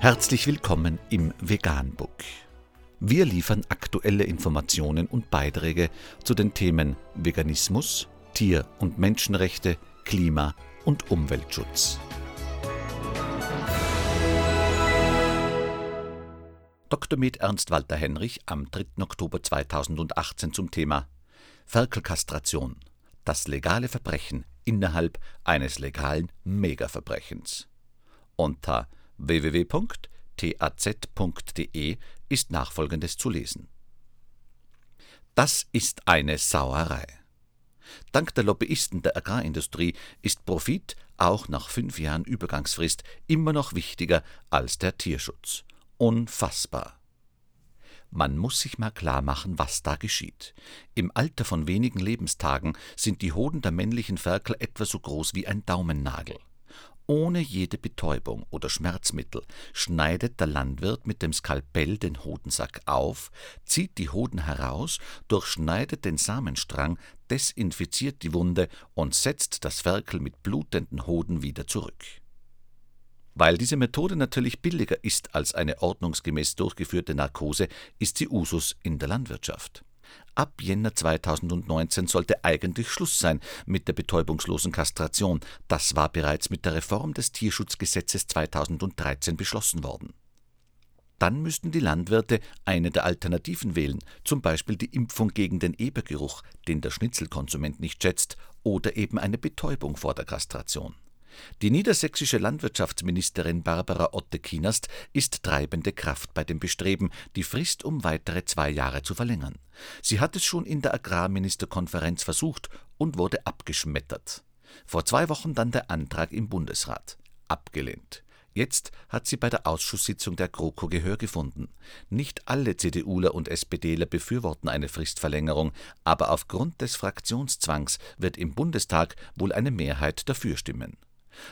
Herzlich willkommen im Veganbook. Wir liefern aktuelle Informationen und Beiträge zu den Themen Veganismus, Tier- und Menschenrechte, Klima- und Umweltschutz. Dr. Med Ernst Walter Henrich am 3. Oktober 2018 zum Thema Ferkelkastration, das legale Verbrechen innerhalb eines legalen Megaverbrechens. Unter www.taz.de ist nachfolgendes zu lesen. Das ist eine Sauerei. Dank der Lobbyisten der Agrarindustrie ist Profit auch nach fünf Jahren Übergangsfrist immer noch wichtiger als der Tierschutz. Unfassbar. Man muss sich mal klar machen, was da geschieht. Im Alter von wenigen Lebenstagen sind die Hoden der männlichen Ferkel etwa so groß wie ein Daumennagel. Ohne jede Betäubung oder Schmerzmittel schneidet der Landwirt mit dem Skalpell den Hodensack auf, zieht die Hoden heraus, durchschneidet den Samenstrang, desinfiziert die Wunde und setzt das Ferkel mit blutenden Hoden wieder zurück. Weil diese Methode natürlich billiger ist als eine ordnungsgemäß durchgeführte Narkose, ist sie Usus in der Landwirtschaft. Ab Jänner 2019 sollte eigentlich Schluss sein mit der betäubungslosen Kastration. Das war bereits mit der Reform des Tierschutzgesetzes 2013 beschlossen worden. Dann müssten die Landwirte eine der Alternativen wählen, zum Beispiel die Impfung gegen den Ebergeruch, den der Schnitzelkonsument nicht schätzt, oder eben eine Betäubung vor der Kastration. Die niedersächsische Landwirtschaftsministerin Barbara Otte-Kienast ist treibende Kraft bei dem Bestreben, die Frist um weitere zwei Jahre zu verlängern. Sie hat es schon in der Agrarministerkonferenz versucht und wurde abgeschmettert. Vor zwei Wochen dann der Antrag im Bundesrat. Abgelehnt. Jetzt hat sie bei der Ausschusssitzung der GroKo Gehör gefunden. Nicht alle CDUler und SPDler befürworten eine Fristverlängerung, aber aufgrund des Fraktionszwangs wird im Bundestag wohl eine Mehrheit dafür stimmen.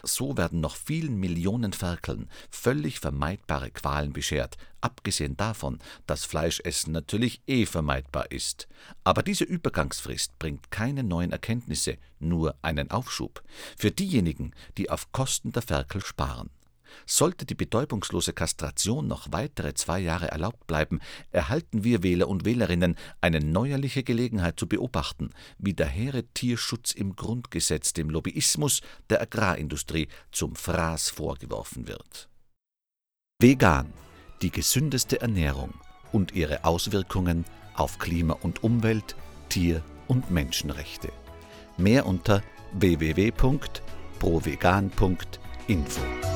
So werden noch vielen Millionen Ferkeln völlig vermeidbare Qualen beschert, abgesehen davon, dass Fleischessen natürlich eh vermeidbar ist. Aber diese Übergangsfrist bringt keine neuen Erkenntnisse, nur einen Aufschub. Für diejenigen, die auf Kosten der Ferkel sparen. Sollte die betäubungslose Kastration noch weitere zwei Jahre erlaubt bleiben, erhalten wir Wähler und Wählerinnen eine neuerliche Gelegenheit zu beobachten, wie der hehre Tierschutz im Grundgesetz dem Lobbyismus der Agrarindustrie zum Fraß vorgeworfen wird. Vegan, die gesündeste Ernährung und ihre Auswirkungen auf Klima und Umwelt, Tier- und Menschenrechte. Mehr unter www.provegan.info.